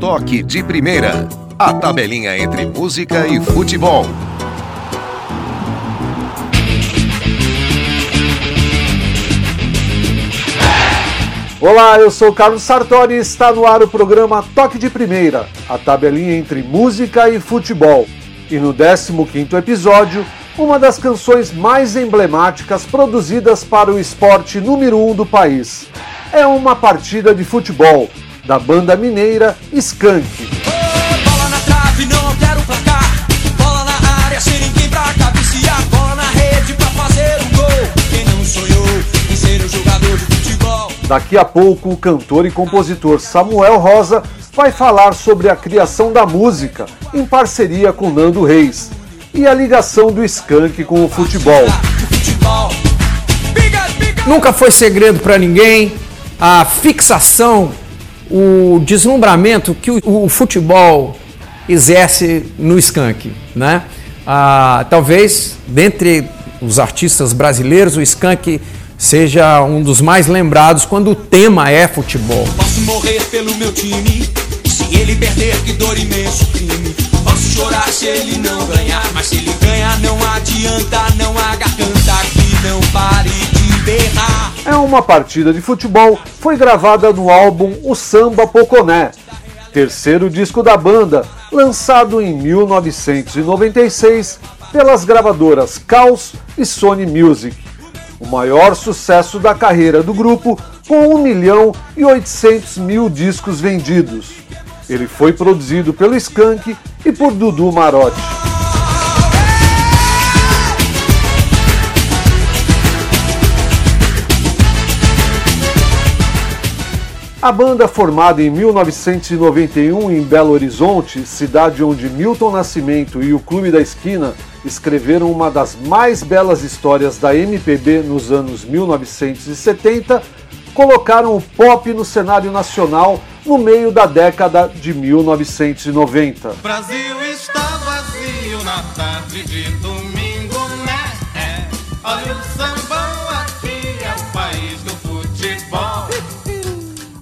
Toque de Primeira. A tabelinha entre música e futebol. Olá, eu sou Carlos Sartori e está no ar o programa Toque de Primeira, a tabelinha entre música e futebol. E no 15º episódio, uma das canções mais emblemáticas produzidas para o esporte número 1 um do país. É uma partida de futebol, da banda mineira Skank. Oh, bola na trave, não quero placar. Bola na área, sem ninguém pra cabecear. Bola na rede pra fazer um gol. Quem não sonhou em ser um jogador de futebol? Daqui a pouco, o cantor e compositor Samuel Rosa vai falar sobre a criação da música em parceria com Nando Reis e a ligação do Skank com o futebol. Nunca foi segredo para ninguém a fixação, o deslumbramento que o, o futebol exerce no Skank, né? Ah, talvez dentre os artistas brasileiros o Skank seja um dos mais lembrados quando o tema é futebol. Posso morrer pelo meu time. Se ele perder, que dor imenso crime. Posso chorar se ele não ganhar. Mas se ele ganhar, não adianta. Não há garganta que não pare É uma partida de futebol, foi gravada no álbum O Samba Poconé, terceiro disco da banda, lançado em 1996 pelas gravadoras Caos e Sony Music. O maior sucesso da carreira do grupo, com 1 milhão e 800 mil discos vendidos. Ele foi produzido pelo Skank e por Dudu Marotti. A banda, formada em 1991 em Belo Horizonte, cidade onde Milton Nascimento e o Clube da Esquina escreveram uma das mais belas histórias da MPB nos anos 1970, colocaram o pop no cenário nacional no meio da década de 1990. Brasil está vazio na tarde de domingo, né? É. Olha o sambão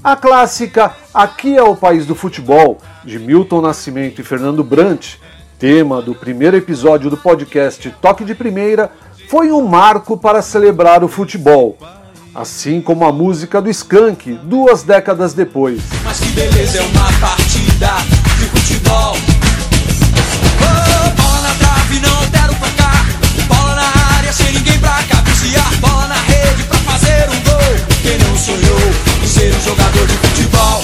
A clássica Aqui é o País do Futebol, de Milton Nascimento e Fernando Brant, tema do primeiro episódio do podcast Toque de Primeira, foi um marco para celebrar o futebol. Assim como a música do Skank, duas décadas depois. Mas que beleza é uma partida de futebol. Ser um jogador de futebol?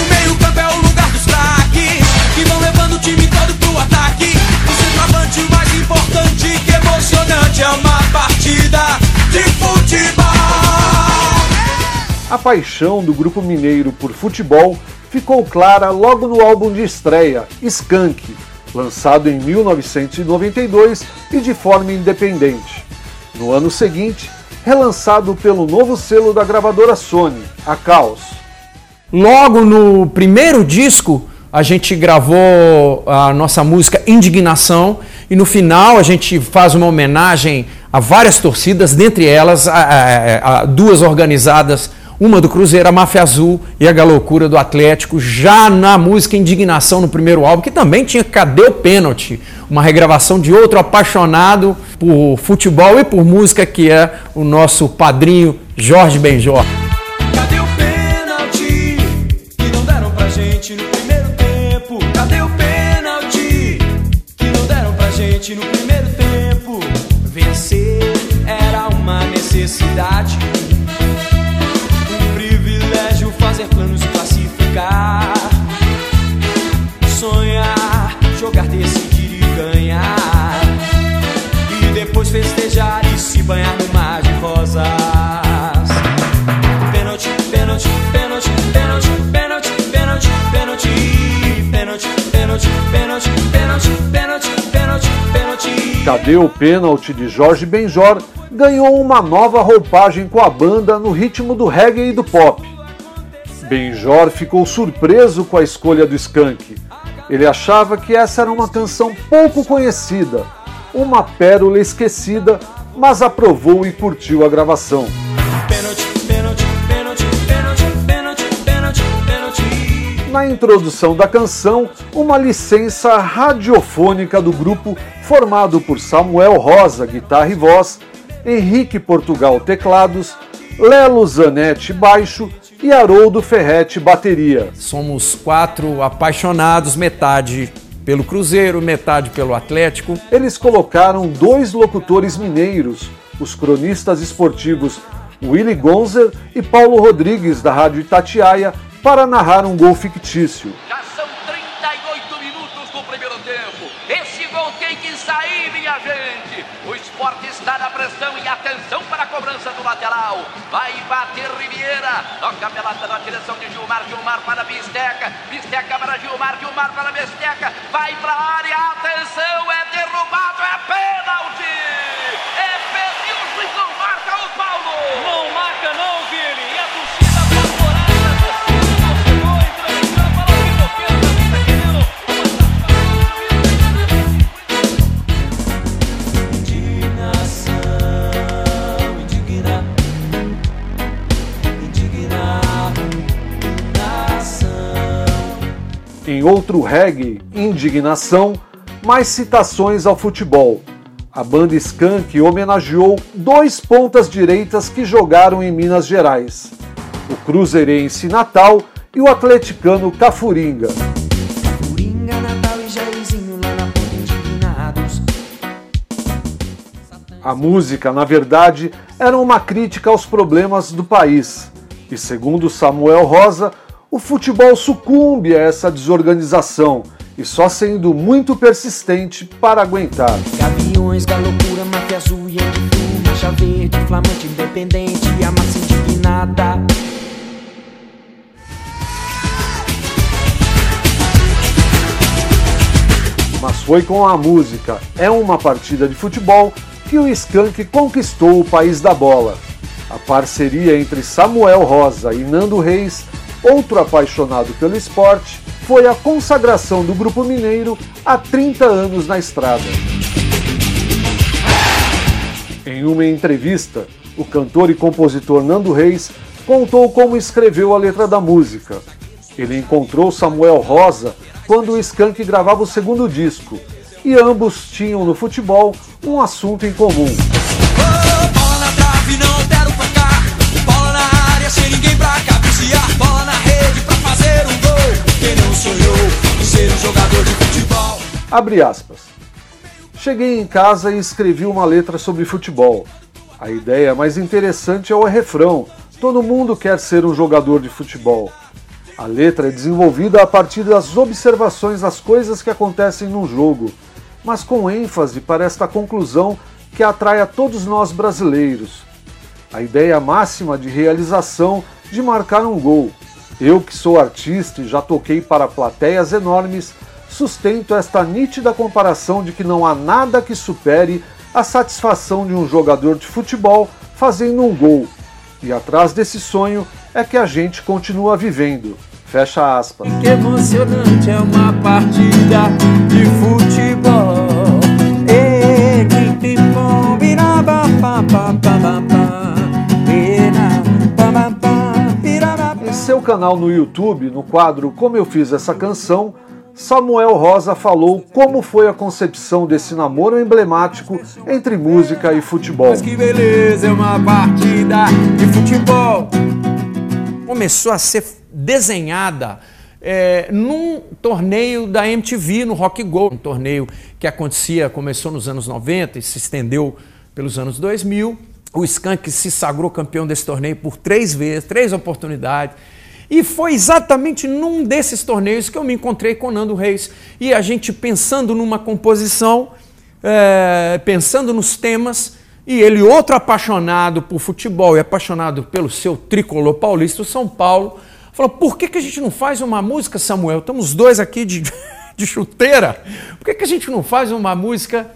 O meio-campo é o lugar dos craques que vão levando o time todo pro ataque. O centroavante, o mais importante, que emocionante é uma partida de futebol. A paixão do grupo mineiro por futebol ficou clara logo no álbum de estreia, Skank, lançado em 1992 e de forma independente. No ano seguinte, relançado pelo novo selo da gravadora Sony, a Caos. Logo no primeiro disco, a gente gravou a nossa música Indignação e no final a gente faz uma homenagem a várias torcidas, dentre elas a, a, a duas organizadas, uma do Cruzeiro, a Máfia Azul e a Galoucura do Atlético, já na música Indignação no primeiro álbum, que também tinha Cadê o Pênalti? Uma regravação de outro apaixonado por futebol e por música que é o nosso padrinho Jorge Benjor. Cadê o pênalti que não deram pra gente no primeiro tempo? Cadê o pênalti que não deram pra gente no primeiro tempo? Vencer era uma necessidade, Cadê o pênalti de Jorge Benjor ganhou uma nova roupagem com a banda no ritmo do reggae e do pop. Benjor ficou surpreso com a escolha do Skank. Ele achava que essa era uma canção pouco conhecida, uma pérola esquecida, mas aprovou e curtiu a gravação. Na introdução da canção, uma licença radiofônica do grupo formado por Samuel Rosa, guitarra e voz, Henrique Portugal, teclados, Lelo Zanetti, baixo e Haroldo Ferretti, bateria. Somos quatro apaixonados, metade pelo Cruzeiro, metade pelo Atlético. Eles colocaram dois locutores mineiros, os cronistas esportivos Willy Gonzer e Paulo Rodrigues, da Rádio Itatiaia, para narrar um gol fictício. Já são 38 minutos do primeiro tempo. Esse gol tem que sair, minha gente. O esporte está na pressão e atenção para a cobrança do lateral. Vai bater Riviera. Toca pela na direção de Gilmar. Gilmar para Bisteca. Bisteca para Gilmar. Gilmar para Bisteca. Vai para a área. Atenção, é derrubado. É pênalti. É pênalti. E o juiz não marca o Paulo. Não marca não, Vini. Em outro reggae, Indignação, mais citações ao futebol. A banda Skank homenageou dois pontas direitas que jogaram em Minas Gerais: o Cruzeirense Natal e o atleticano Cafuringa. Coringa, Natal. A música, na verdade, era uma crítica aos problemas do país. E segundo Samuel Rosa, o futebol sucumbe a essa desorganização e só sendo muito persistente para aguentar. Gaviões, galocura, máfia azul e verde, flamante, independente, a massa indignada. Mas foi com a música É uma partida de futebol que o Skank conquistou o país da bola. A parceria entre Samuel Rosa e Nando Reis, outro apaixonado pelo esporte, foi a consagração do grupo mineiro há 30 anos na estrada. Em uma entrevista, o cantor e compositor Nando Reis contou como escreveu a letra da música. Ele encontrou Samuel Rosa quando o Skank gravava o segundo disco, e ambos tinham no futebol um assunto em comum. Quem não sonhou em ser um jogador de futebol? Abre aspas. Cheguei em casa e escrevi uma letra sobre futebol. A ideia mais interessante é o refrão. Todo mundo quer ser um jogador de futebol. A letra é desenvolvida a partir das observações das coisas que acontecem num jogo, mas com ênfase para esta conclusão que atrai a todos nós brasileiros. A ideia máxima de realização de marcar um gol. Eu, que sou artista e já toquei para plateias enormes, sustento esta nítida comparação de que não há nada que supere a satisfação de um jogador de futebol fazendo um gol. E atrás desse sonho é que a gente continua vivendo. Fecha aspas. Que emocionante é uma partida de futebol. Pá, seu canal no YouTube, no quadro Como Eu Fiz Essa Canção, Samuel Rosa falou como foi a concepção desse namoro emblemático entre música e futebol. Mas que beleza, é uma partida de futebol. Começou a ser desenhada é, num torneio da MTV, no Rock Go, um torneio que acontecia, começou nos anos 90 e se estendeu pelos anos 2000. O Skank se sagrou campeão desse torneio por três vezes, três oportunidades. E foi exatamente num desses torneios que eu me encontrei com Nando Reis. E a gente pensando numa composição, é, pensando nos temas, e ele, outro apaixonado por futebol e apaixonado pelo seu tricolor paulista, o São Paulo, falou: por que, que a gente não faz uma música, Samuel? Estamos dois aqui de, de chuteira. Por que, que a gente não faz uma música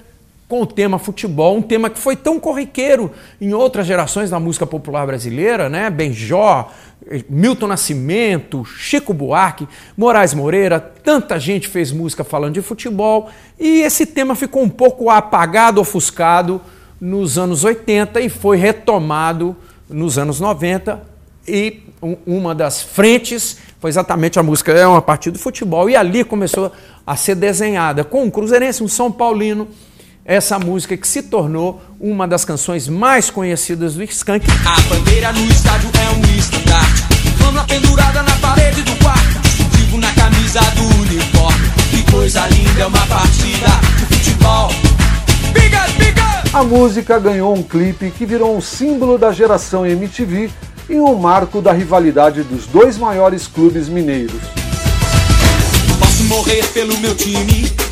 com o tema futebol, um tema que foi tão corriqueiro em outras gerações da música popular brasileira, né? Benjó, Milton Nascimento, Chico Buarque, Moraes Moreira, tanta gente fez música falando de futebol e esse tema ficou um pouco apagado, ofuscado nos anos 80 e foi retomado nos anos 90 e um- uma das frentes foi exatamente a música É uma partida de futebol e ali começou a ser desenhada com um cruzeirense, um São Paulino, essa música que se tornou uma das canções mais conhecidas do Skank. A bandeira no estádio é um estandarte. Flama pendurada na parede do quarto. Distintivo na camisa do uniforme. Que coisa linda é uma partida de futebol. Biga, biga! A música ganhou um clipe que virou um símbolo da geração MTV e um marco da rivalidade dos dois maiores clubes mineiros. Posso morrer pelo meu time.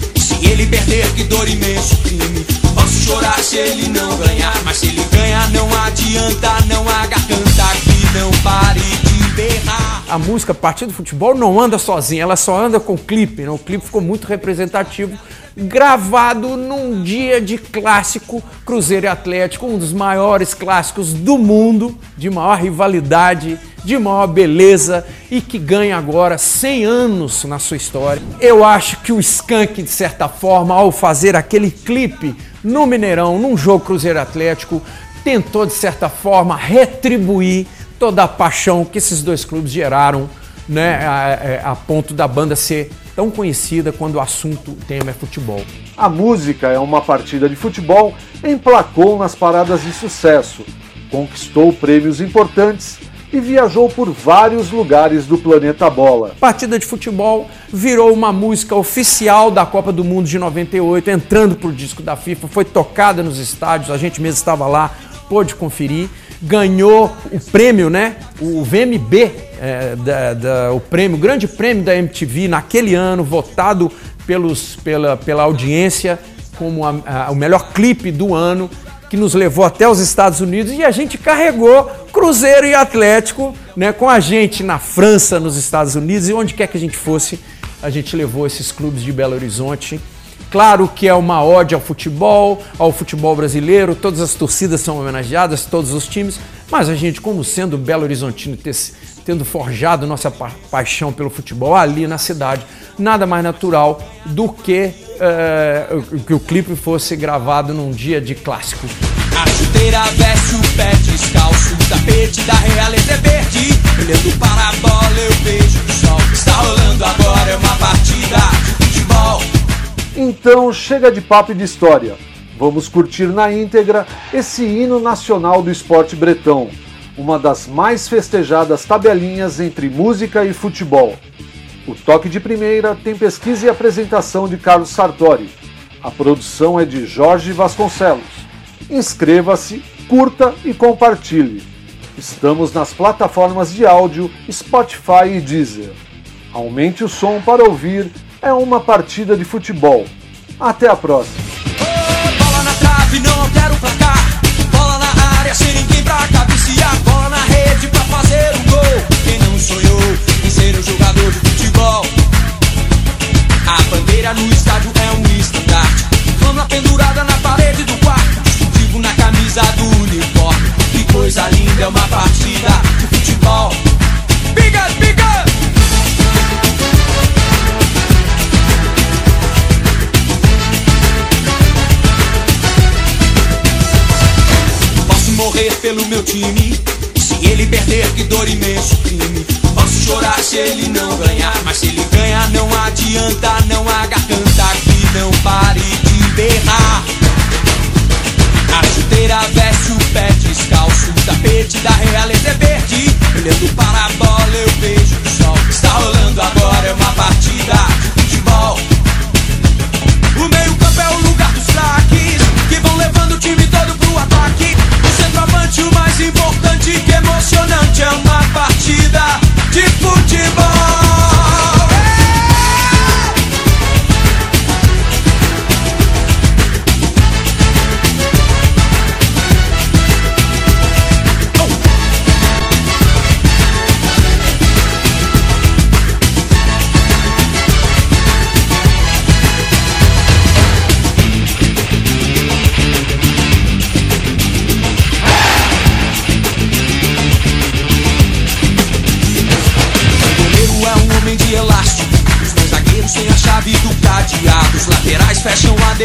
Se ele perder, que dor imenso crime. Posso chorar se ele não ganhar. Mas se ele ganhar, não adianta. Não há garganta que não pare de berrar. A música Partido Futebol não anda sozinha, ela só anda com clipe. Né? O clipe ficou muito representativo, gravado num dia de clássico Cruzeiro e Atlético, um dos maiores clássicos do mundo, de maior rivalidade, de maior beleza e que ganha agora 100 anos na sua história. Eu acho que o Skank, de certa forma, ao fazer aquele clipe no Mineirão, num jogo Cruzeiro Atlético, tentou, de certa forma, retribuir toda a paixão que esses dois clubes geraram, né, a, a- ponto da banda ser tão conhecida quando o assunto, tema é futebol. A música é uma partida de futebol emplacou nas paradas de sucesso, conquistou prêmios importantes e viajou por vários lugares do planeta Bola. Partida de futebol virou uma música oficial da Copa do Mundo de 98, entrando pro disco da FIFA, foi tocada nos estádios, a gente mesmo estava lá, pôde conferir, ganhou o prêmio, né? O VMB, é, da- da- o prêmio, o grande prêmio da MTV naquele ano, votado pelos, pela, pela audiência como a- a- o melhor clipe do ano, que nos levou até os Estados Unidos e a gente carregou Cruzeiro e Atlético, né, com a gente na França, nos Estados Unidos e onde quer que a gente fosse, a gente levou esses clubes de Belo Horizonte. Claro que é uma ode ao futebol, ao futebol brasileiro, todas as torcidas são homenageadas, todos os times, mas a gente, como sendo Belo Horizontino, tendo forjado nossa pa- paixão pelo futebol ali na cidade, nada mais natural do que eh, que o clipe fosse gravado num dia de clássico. Chuteira veste o pé descalço. O tapete da realeza é verde. Olhando para a bola, eu vejo o sol. Está rolando agora, é uma partida de futebol. Então chega de papo e de história. Vamos curtir na íntegra esse hino nacional do esporte bretão, uma das mais festejadas tabelinhas entre música e futebol. O toque de primeira tem pesquisa e apresentação de Carlos Sartori. A produção é de Jorge Vasconcelos. Inscreva-se, curta e compartilhe. Estamos nas plataformas de áudio Spotify e Deezer. Aumente o som para ouvir é uma partida de futebol. Até a próxima. A bandeira no estádio é um estandarte. Flama pendurada na parede do quarto. Camisa do uniforme. Que coisa linda é uma partida de futebol. Biga, biga! Posso morrer pelo meu time. Se ele perder, que dor imenso crime. Posso chorar se ele não ganhar. Mas se ele ganhar, não adianta. Não há garganta que não pare de berrar. A chuteira veste o pé descalço. O tapete da realeza é verde. Olhando para a bola, eu vejo o sol. Está rolando agora, é uma partida de futebol. O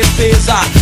defesa.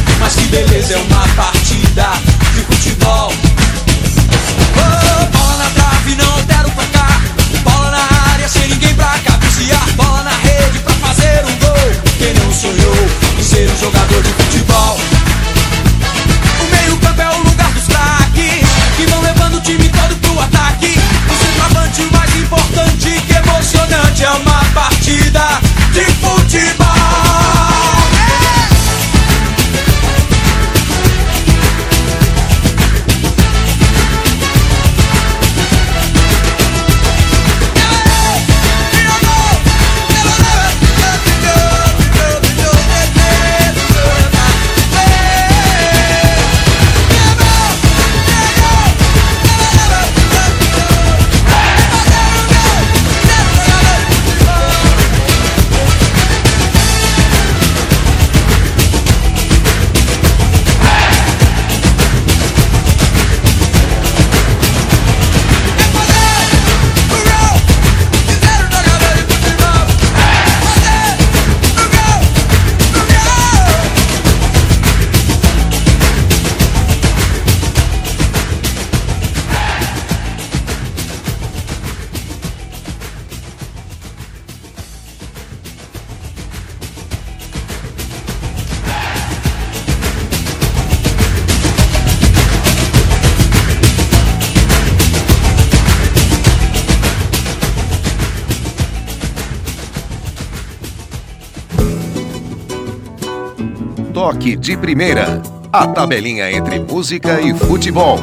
De primeira. A tabelinha entre música e futebol.